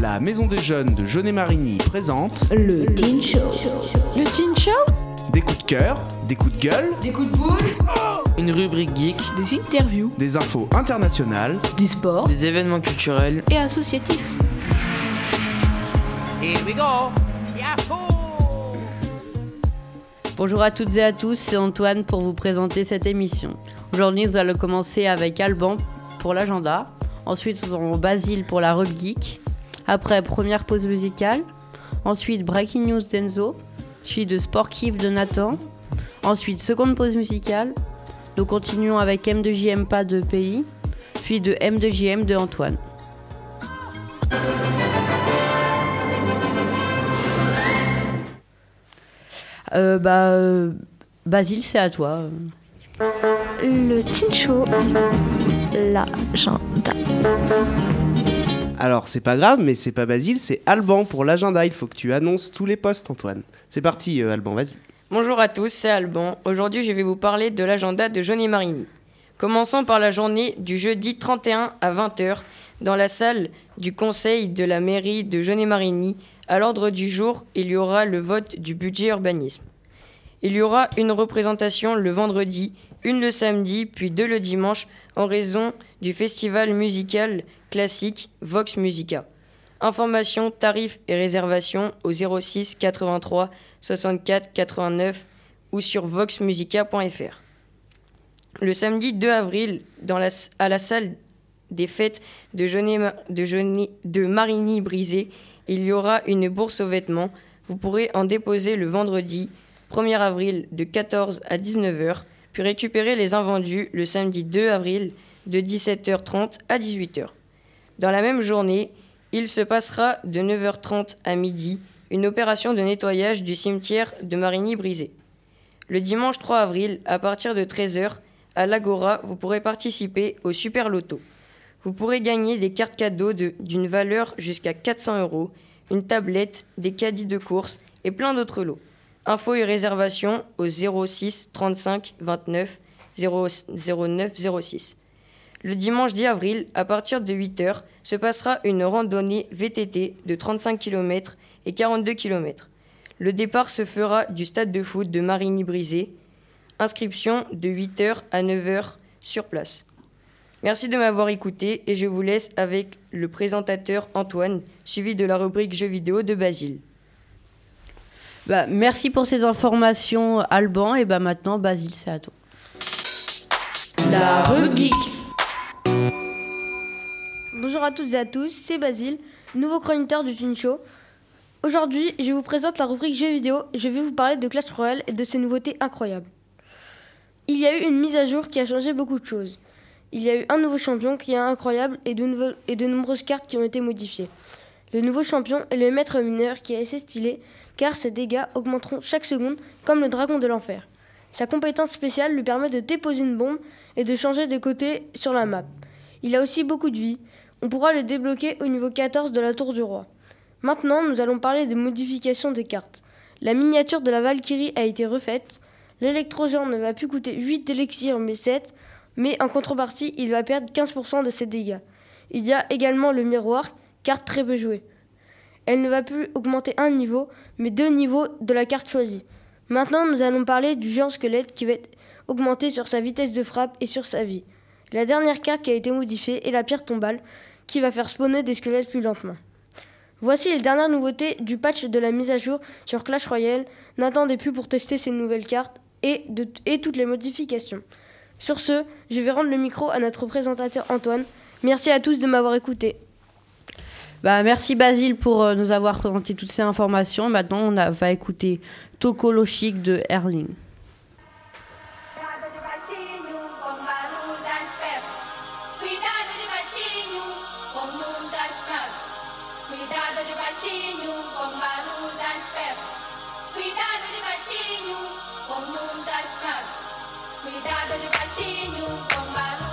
La Maison des Jeunes de Jeunet Marigny présente Le Teen Show. Le Teen Show des coups de cœur, des coups de gueule, Des coups de boule Une rubrique geek, Des interviews des infos internationales, Du sport des événements culturels. et associatifs. Bonjour à toutes et à tous, c'est Antoine pour vous présenter cette émission. Aujourd'hui, nous allons commencer avec Alban pour l'agenda. Ensuite, nous aurons Basile pour la rock geek. Après, première pause musicale. Ensuite, Breaking News d'Enzo. Puis de Sport Kiff de Nathan. Ensuite, seconde pause musicale. Nous continuons avec M2JM pas de pays. Puis de M2JM de Antoine. Euh, bah, euh, Basile, c'est à toi. Le Teen. L'agenda. Alors, c'est pas grave, mais c'est pas Basile, c'est Alban pour l'agenda. Il faut que tu annonces tous les postes, Antoine. C'est parti, euh, Alban, vas-y. Bonjour à tous, c'est Alban. Aujourd'hui, je vais vous parler de l'agenda de Jeunet Marigny. Commençons par la journée du jeudi 31 à 20h dans la salle du conseil de la mairie de Jeunet Marigny. À l'ordre du jour, il y aura le vote du budget urbanisme. Il y aura une représentation le vendredi, une le samedi, puis deux le dimanche en raison du festival musical classique Vox Musica. Informations, tarifs et réservations au 06 83 64 89 ou sur voxmusica.fr. Le samedi 2 avril, à la salle des fêtes de, Jeunet- de, de Marigny-Brisé, il y aura une bourse aux vêtements. Vous pourrez en déposer le vendredi 1er avril de 14 à 19h, puis récupérer les invendus le samedi 2 avril de 17h30 à 18h. Dans la même journée, il se passera de 9h30 à midi une opération de nettoyage du cimetière de Marigny-Brisé. Le dimanche 3 avril, à partir de 13h, à l'Agora, vous pourrez participer au Super Loto. Vous pourrez gagner des cartes cadeaux de- d'une valeur jusqu'à 400 euros, une tablette, des caddies de course et plein d'autres lots. Infos et réservations au 06 35 29 0 09 06. Le dimanche 10 avril, à partir de 8h, se passera une randonnée VTT de 35 km et 42 km. Le départ se fera du stade de foot de Marigny-Brisé. Inscription de 8h à 9h sur place. Merci de m'avoir écouté et je vous laisse avec le présentateur Antoine, suivi de la rubrique jeux vidéo de Basile. Bah, merci pour ces informations, Alban. Et bah maintenant, Basile, c'est à toi. La rubrique. Bonjour à toutes et à tous, c'est Basile, nouveau chroniqueur du Teen Show. Aujourd'hui, je vous présente la rubrique jeux vidéo. Je vais vous parler de Clash Royale et de ses nouveautés incroyables. Il y a eu une mise à jour qui a changé beaucoup de choses. Il y a eu un nouveau champion qui est incroyable et de, nouveau- et de nombreuses cartes qui ont été modifiées. Le nouveau champion est le maître mineur qui est assez stylé car ses dégâts augmenteront chaque seconde comme le dragon de l'enfer. Sa compétence spéciale lui permet de déposer une bombe et de changer de côté sur la map. Il a aussi beaucoup de vie. On pourra le débloquer au niveau 14 de la tour du roi. Maintenant, nous allons parler des modifications des cartes. La miniature de la Valkyrie a été refaite. L'électrogéant ne va plus coûter 8 d'élixir mais 7, mais en contrepartie, il va perdre 15% de ses dégâts. Il y a également le miroir, carte très peu jouée. Elle ne va plus augmenter un niveau, mais deux niveaux de la carte choisie. Maintenant, nous allons parler du géant squelette qui va être augmenté sur sa vitesse de frappe et sur sa vie. La dernière carte qui a été modifiée est la pierre tombale, qui va faire spawner des squelettes plus lentement. Voici les dernières nouveautés du patch de la mise à jour sur Clash Royale. N'attendez plus pour tester ces nouvelles cartes et toutes les modifications. Sur ce, je vais rendre le micro à notre présentateur Antoine. Merci à tous de m'avoir écouté. Bah, merci Basile pour euh, nous avoir présenté toutes ces informations. Maintenant, on va écouter Tokolo Chic de Erling. Cuidado de com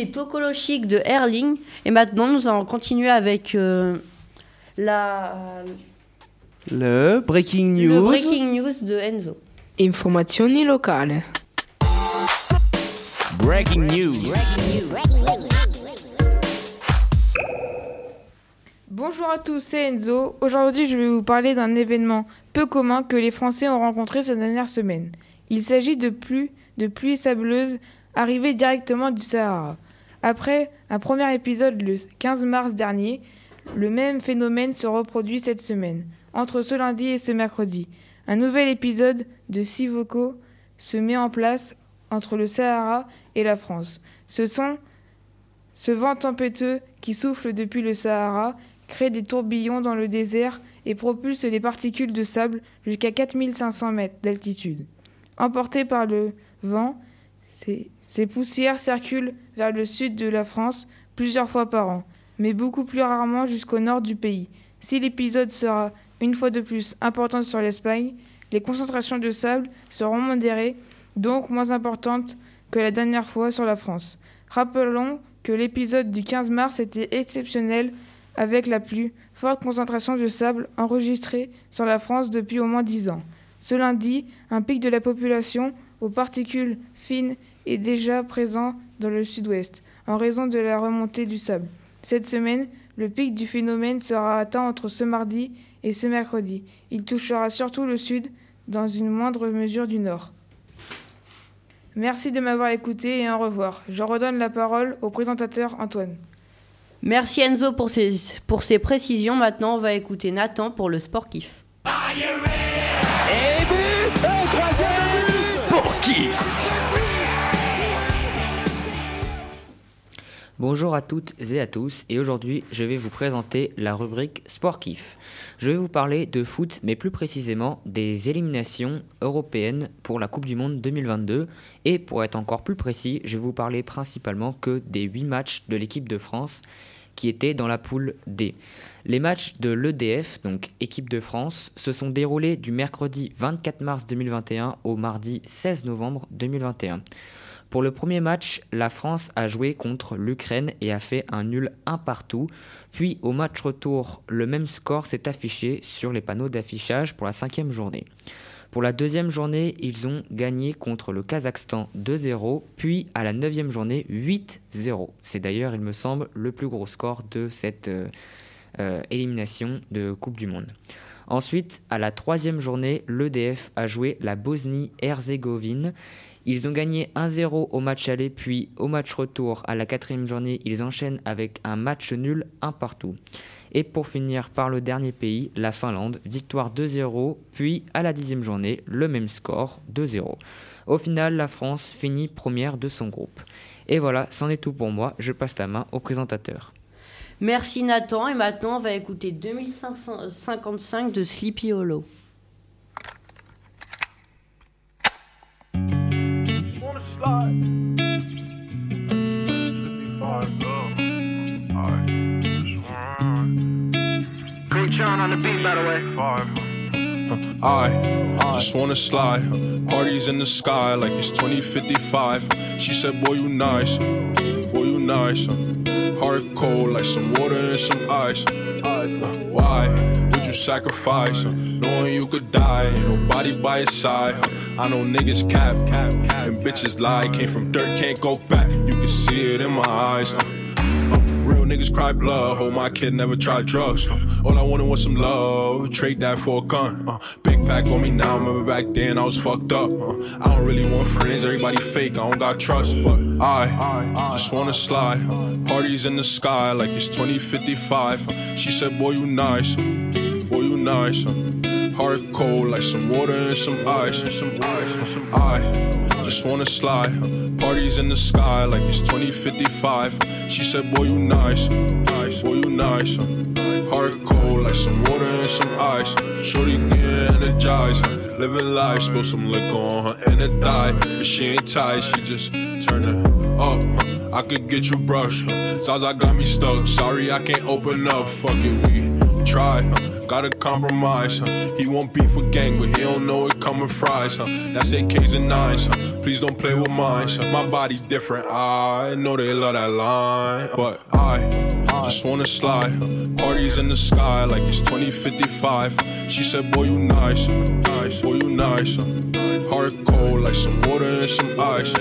C'était Tokolo Chic de Erling. Et maintenant, nous allons continuer avec euh, la, Le breaking le news. breaking news de Enzo. Informazioni locali. Breaking news. Bonjour à tous, c'est Enzo. Aujourd'hui, je vais vous parler d'un événement peu commun que les Français ont rencontré ces dernières semaines. Il s'agit de pluies de pluie sableuse arrivées directement du Sahara. Après un premier épisode le 15 mars dernier, le même phénomène se reproduit cette semaine, entre ce lundi et ce mercredi. Un nouvel épisode de Sivoko se met en place entre le Sahara et la France. Ce sont ce vent tempétueux qui souffle depuis le Sahara crée des tourbillons dans le désert et propulse les particules de sable jusqu'à 4500 mètres d'altitude. Emportées par le vent, ces poussières circulent vers le sud de la France plusieurs fois par an, mais beaucoup plus rarement jusqu'au nord du pays. Si l'épisode sera une fois de plus important sur l'Espagne, les concentrations de sable seront modérées, donc moins importantes que la dernière fois sur la France. Rappelons que l'épisode du 15 mars était exceptionnel avec la plus forte concentration de sable enregistrée sur la France depuis au moins 10 ans. Ce lundi, un pic de la population aux particules fines est déjà présent dans le sud-ouest, en raison de la remontée du sable. Cette semaine, le pic du phénomène sera atteint entre ce mardi et ce mercredi. Il touchera surtout le sud, dans une moindre mesure du nord. Merci de m'avoir écouté et au revoir. Je redonne la parole au présentateur Antoine. Merci Enzo pour ces, pour ces précisions. Maintenant, on va écouter Nathan pour le sport kiff. Bonjour à toutes et à tous et aujourd'hui je vais vous présenter la rubrique Sport Kiff. Je vais vous parler de foot mais plus précisément des éliminations européennes pour la Coupe du Monde 2022 et pour être encore plus précis je vais vous parler principalement que des 8 matchs de l'équipe de France qui étaient dans la poule D. Les matchs de l'EDF, donc équipe de France, se sont déroulés du mercredi 24 mars 2021 au mardi 16 novembre 2021. Pour le premier match, la France a joué contre l'Ukraine et a fait un nul un partout. Puis au match retour, le même score s'est affiché sur les panneaux d'affichage pour la cinquième journée. Pour la deuxième journée, ils ont gagné contre le Kazakhstan 2-0, puis à la neuvième journée 8-0. C'est d'ailleurs, il me semble, le plus gros score de cette euh, euh, élimination de Coupe du Monde. Ensuite, à la troisième journée, l'EDF a joué la Bosnie-Herzégovine. Ils ont gagné 1-0 au match aller, puis au match retour à la quatrième journée, ils enchaînent avec un match nul un partout. Et pour finir par le dernier pays, la Finlande, victoire 2-0, puis à la dixième journée, le même score, 2-0. Au final, la France finit première de son groupe. Et voilà, c'en est tout pour moi, je passe la main au présentateur. Merci Nathan et maintenant on va écouter 2555 de Sleepy Hollow. I just wanna slide. Parties in the sky like it's 2055. She said, Boy, you nice. Boy, you nice. Heart cold like some water and some ice. Uh, Why would you sacrifice? uh, Knowing you could die, ain't nobody by your side. uh, I know niggas cap and bitches lie. Came from dirt, can't go back. You can see it in my eyes. uh, uh, Real niggas cry blood. Hope my kid never tried drugs. uh, All I wanted was some love. Trade that for a gun. uh, Big pack on me now. Remember back then I was fucked up. uh, I don't really want friends. Everybody fake. I don't got trust. But I just wanna slide. Parties in the sky like it's 2055. uh, She said, Boy, you nice. You nice. uh, Heart cold like some water and some ice. I just wanna slide. Parties in the sky like it's 2055. She said, Boy, you nice. Boy, you nice. Heart cold like some water and some ice. Shorty get energized. Living life, spill some liquor on her and it die. But she ain't tight, she just turn it up. I could get you brush. huh. Zaza got me stuck. Sorry, I can't open up. Fuck it, we try. Gotta compromise. Huh? He won't beef with gang, but he don't know it coming fries. Huh? That's AKs and nines. Huh? Please don't play with mine. Huh? My body different. I know they love that line, but I just wanna slide. Parties in the sky like it's 2055. She said, Boy, you nice. Boy, you nice. Heart cold like some water and some ice.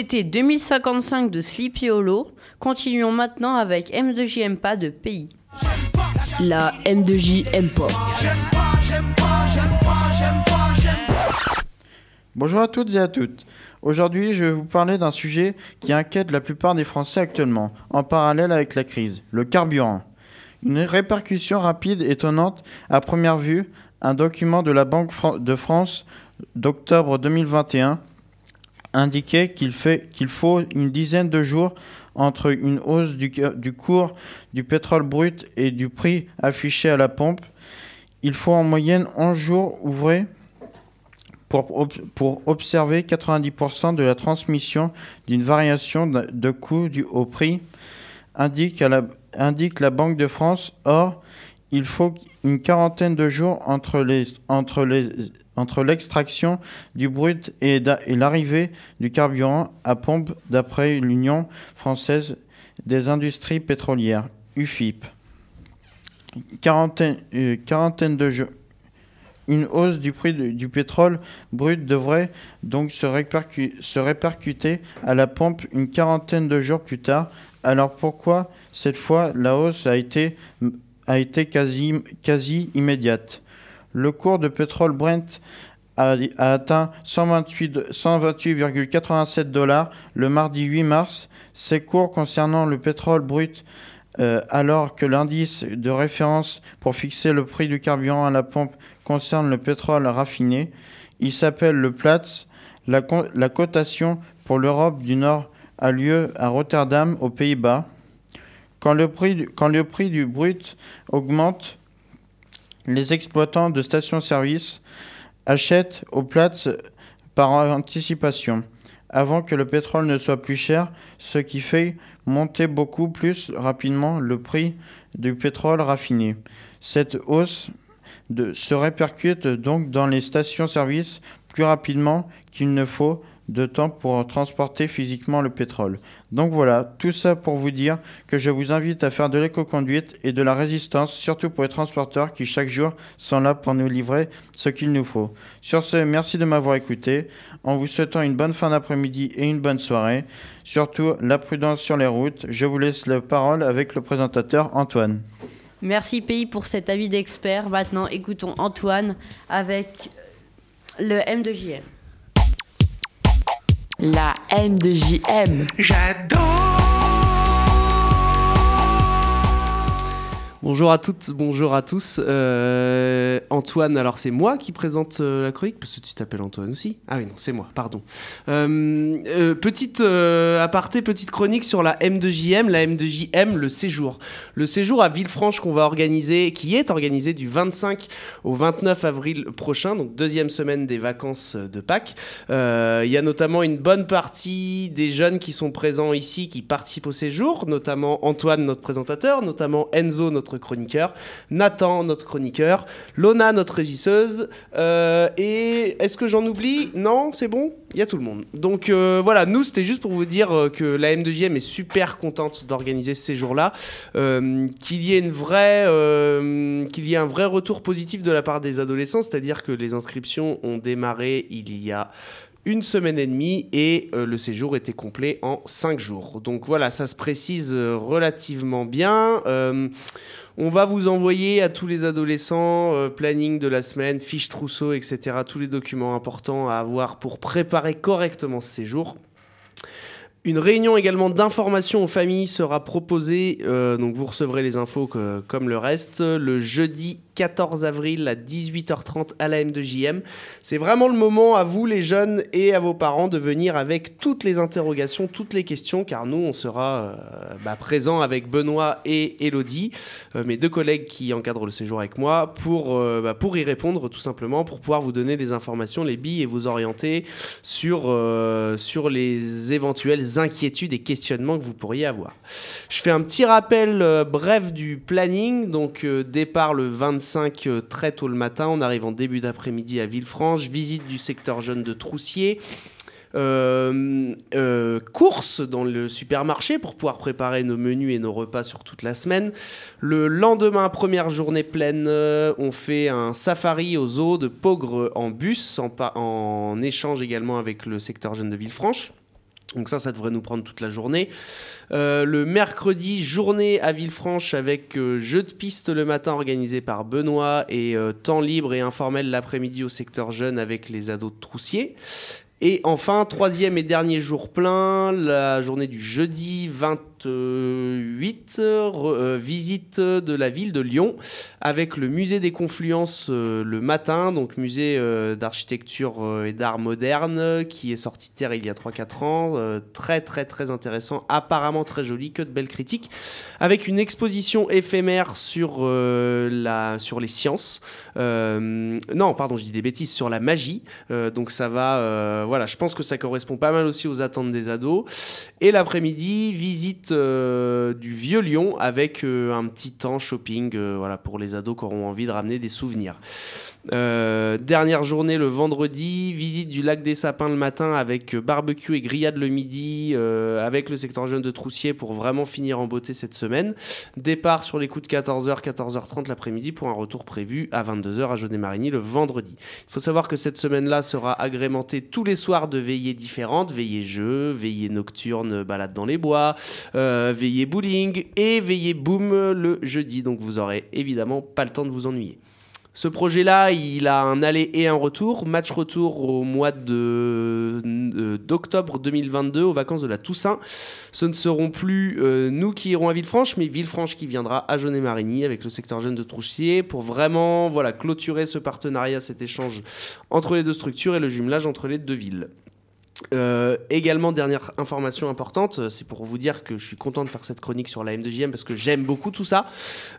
C'était 2055 de Sleepy Hollow. Continuons maintenant avec M2J pas de Pays. La M2J aime pas. Bonjour à toutes et à toutes. Aujourd'hui, je vais vous parler d'un sujet qui inquiète la plupart des Français actuellement, en parallèle avec la crise, le carburant. Une répercussion rapide et étonnante à première vue, un document de la Banque de France d'octobre 2021 indiquait qu'il faut une dizaine de jours entre une hausse du, cours du pétrole brut et du prix affiché à la pompe. Il faut en moyenne 11 jours ouvrés pour, ob- pour observer 90% de la transmission d'une variation de, coût du, au prix, indique, à la, indique la Banque de France. Or, il faut une quarantaine de jours entre les entre les entre l'extraction du brut et, l'arrivée du carburant à pompe d'après l'Union française des industries pétrolières, UFIP. Euh. Une hausse du prix du, pétrole brut devrait donc se, répercu- se répercuter à la pompe une quarantaine de jours plus tard. Alors pourquoi cette fois la hausse a été, quasi immédiate? Le cours de pétrole Brent a, atteint 128 128,87 dollars le mardi 8 mars. Ces cours concernant le pétrole brut euh, alors que l'indice de référence pour fixer le prix du carburant à la pompe concerne le pétrole raffiné. Il s'appelle le Platts. La, co- la cotation pour l'Europe du Nord a lieu à Rotterdam, aux Pays-Bas. Quand le prix du brut augmente, les exploitants de stations-service achètent au Platts par anticipation, avant que le pétrole ne soit plus cher, ce qui fait monter beaucoup plus rapidement le prix du pétrole raffiné. Cette hausse se répercute donc dans les stations-service plus rapidement qu'il ne faut de temps pour transporter physiquement le pétrole. Donc voilà, tout ça pour vous dire que je vous invite à faire de l'éco-conduite et de la résistance, surtout pour les transporteurs qui chaque jour sont là pour nous livrer ce qu'il nous faut. Sur ce, merci de m'avoir écouté, en vous souhaitant une bonne fin d'après-midi et une bonne soirée. Surtout, la prudence sur les routes. Je vous laisse la parole avec le présentateur Antoine. Merci Pays pour cet avis d'expert. Maintenant, écoutons Antoine avec le M2JM. La M2JM. Bonjour à toutes, bonjour à tous. Euh, Antoine, alors c'est moi qui présente euh, la chronique parce que tu t'appelles Antoine aussi. Ah oui, non, c'est moi, pardon. Euh, petite aparté, petite chronique sur la M2JM, la M2JM, le séjour. Le séjour à Villefranche qu'on va organiser, qui est organisé du 25 au 29 avril prochain, donc deuxième semaine des vacances de Pâques. Il y a notamment une bonne partie des jeunes qui sont présents ici qui participent au séjour, notamment Antoine, notre présentateur, notamment Enzo, notre chroniqueur, Nathan, notre chroniqueur, Lona, notre régisseuse. euh, et est-ce que j'en oublie? Non, c'est bon? Il y a tout le monde. Donc euh, voilà, nous, c'était juste pour vous dire euh, que la M2JM est super contente d'organiser ce séjour-là, euh, qu'il y ait qu'il y ait un vrai retour positif de la part des adolescents, c'est-à-dire que les inscriptions ont démarré il y a une semaine et demie et euh, le séjour était complet en cinq jours. Donc voilà, ça se précise euh, relativement bien. Euh, on va vous envoyer à tous les adolescents planning de la semaine, fiche trousseau, etc. Tous les documents importants à avoir pour préparer correctement ce séjour. Une réunion également d'information aux familles sera proposée, donc vous recevrez les infos comme le reste, le jeudi 14 avril à 18h30 à la M2JM. C'est vraiment le moment à vous les jeunes et à vos parents de venir avec toutes les interrogations, toutes les questions, car nous on sera euh, bah, présents avec Benoît et Elodie, euh, mes deux collègues qui encadrent le séjour avec moi, pour, euh, bah, pour y répondre tout simplement, pour pouvoir vous donner les informations, les billes et vous orienter sur, euh, sur les éventuelles inquiétudes et questionnements que vous pourriez avoir. Je fais un petit rappel bref du planning. Donc, départ le 25 euh, très tôt le matin. On arrive en début d'après-midi à Villefranche. Visite du secteur jeune de Troussier. Euh, euh, course dans le supermarché pour pouvoir préparer nos menus et nos repas sur toute la semaine. Le lendemain, première journée pleine, euh, on fait un safari aux eaux de Pogre en bus, en, en échange également avec le secteur jeune de Villefranche. Donc ça, ça devrait nous prendre toute la journée. Euh, le mercredi, journée à Villefranche avec euh, jeu de piste le matin organisé par Benoît et euh, temps libre et informel l'après-midi au secteur jeune avec les ados de Troussier. Et enfin, troisième et dernier jour plein, la journée du jeudi 20 1948, re, euh, visite de la ville de Lyon avec le musée des confluences euh, le matin, donc musée euh, d'architecture et d'art moderne qui est sorti de terre il y a 3-4 ans. très très très intéressant, apparemment très joli, que de belles critiques. Avec une exposition éphémère sur, la, sur les sciences. non, pardon, je dis des bêtises, sur la magie. donc ça va, voilà, je pense que ça correspond pas mal aussi aux attentes des ados. Et l'après-midi, visite euh, du Vieux Lyon avec euh, un petit temps shopping euh, voilà, pour les ados qui auront envie de ramener des souvenirs. Euh, dernière journée le vendredi, visite du lac des Sapins le matin avec euh, barbecue et grillade le midi euh, avec le secteur jeune de Troussier pour vraiment finir en beauté cette semaine. Départ sur les coups de 14h, 14h30 l'après-midi pour un retour prévu à 22h à Jaunet-Marigny le vendredi. Il faut savoir que cette semaine-là sera agrémentée tous les soirs de veillées différentes, veillées jeux, veillées nocturnes, balade dans les bois, veillées bowling et veillées boom le jeudi. Donc vous aurez évidemment pas le temps de vous ennuyer. Ce projet-là, il a un aller et un retour. Match retour au mois euh, d'octobre 2022, aux vacances de la Toussaint. Ce ne seront plus euh, nous qui irons à Villefranche, mais Villefranche qui viendra à Jaunet-Marigny avec le secteur jeune de Troussier pour vraiment voilà, clôturer ce partenariat, cet échange entre les deux structures et le jumelage entre les deux villes. Euh, également, dernière information importante, euh, c'est pour vous dire que je suis content de faire cette chronique sur la M2JM parce que j'aime beaucoup tout ça.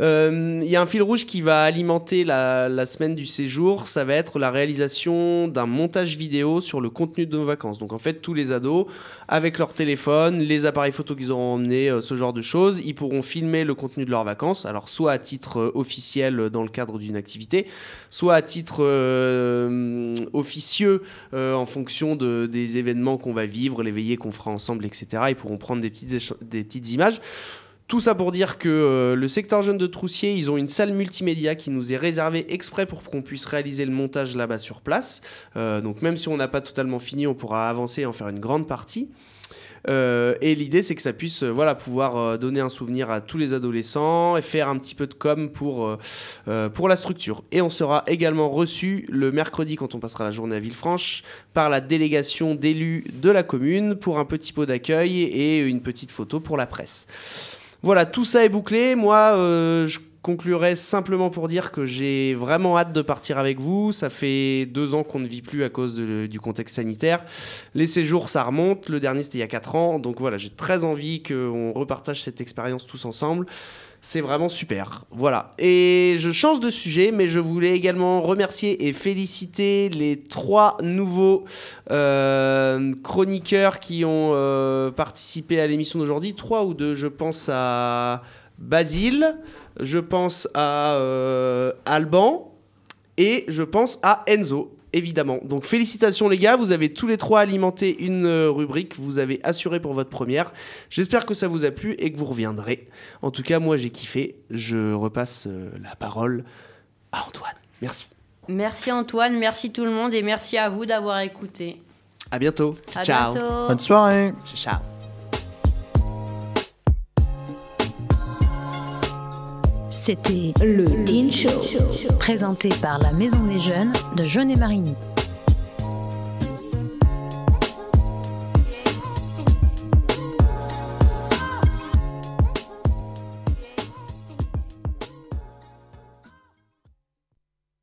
Euh, Il y a un fil rouge qui va alimenter la, semaine du séjour, ça va être la réalisation d'un montage vidéo sur le contenu de nos vacances. Donc en fait, tous les ados, avec leur téléphone, les appareils photos qu'ils auront emmenés, euh, ce genre de choses, ils pourront filmer le contenu de leurs vacances, alors soit à titre officiel dans le cadre d'une activité, soit à titre euh, officieux en fonction de, des événements qu'on va vivre, les veillées qu'on fera ensemble, etc. Ils pourront prendre des petites, des petites images. Tout ça pour dire que euh, le secteur jeune de Troussier, ils ont une salle multimédia qui nous est réservée exprès pour qu'on puisse réaliser le montage là-bas sur place. Euh, donc même si on n'a pas totalement fini, on pourra avancer et en faire une grande partie. Euh, et l'idée, c'est que ça puisse euh, voilà, pouvoir euh, donner un souvenir à tous les adolescents et faire un petit peu de com pour, pour la structure. Et on sera également reçu le mercredi, quand on passera la journée à Villefranche, par la délégation d'élus de la commune pour un petit pot d'accueil et une petite photo pour la presse. Voilà, tout ça est bouclé. Moi, je conclurai simplement pour dire que j'ai vraiment hâte de partir avec vous. Ça fait deux ans qu'on ne vit plus à cause du contexte sanitaire. Les séjours, ça remonte. Le dernier, c'était il y a quatre ans. Donc voilà, j'ai très envie qu'on repartage cette expérience tous ensemble. C'est vraiment super. Voilà. Et je change de sujet, mais je voulais également remercier et féliciter les trois nouveaux euh, chroniqueurs qui ont euh, participé à l'émission d'aujourd'hui. Trois ou deux. Je pense à Basile, je pense à euh, Alban et je pense à Enzo. Évidemment. Donc félicitations les gars, vous avez tous les trois alimenté une euh, rubrique, vous avez assuré pour votre première. J'espère que ça vous a plu et que vous reviendrez. En tout cas, moi j'ai kiffé. Je repasse euh, la parole à Antoine. Merci. Merci Antoine, merci tout le monde et merci à vous d'avoir écouté. À bientôt. À Ciao. bientôt. Bonne soirée. Ciao. C'était le Teen Show, présenté par la Maison des Jeunes de Jeunet-Marigny.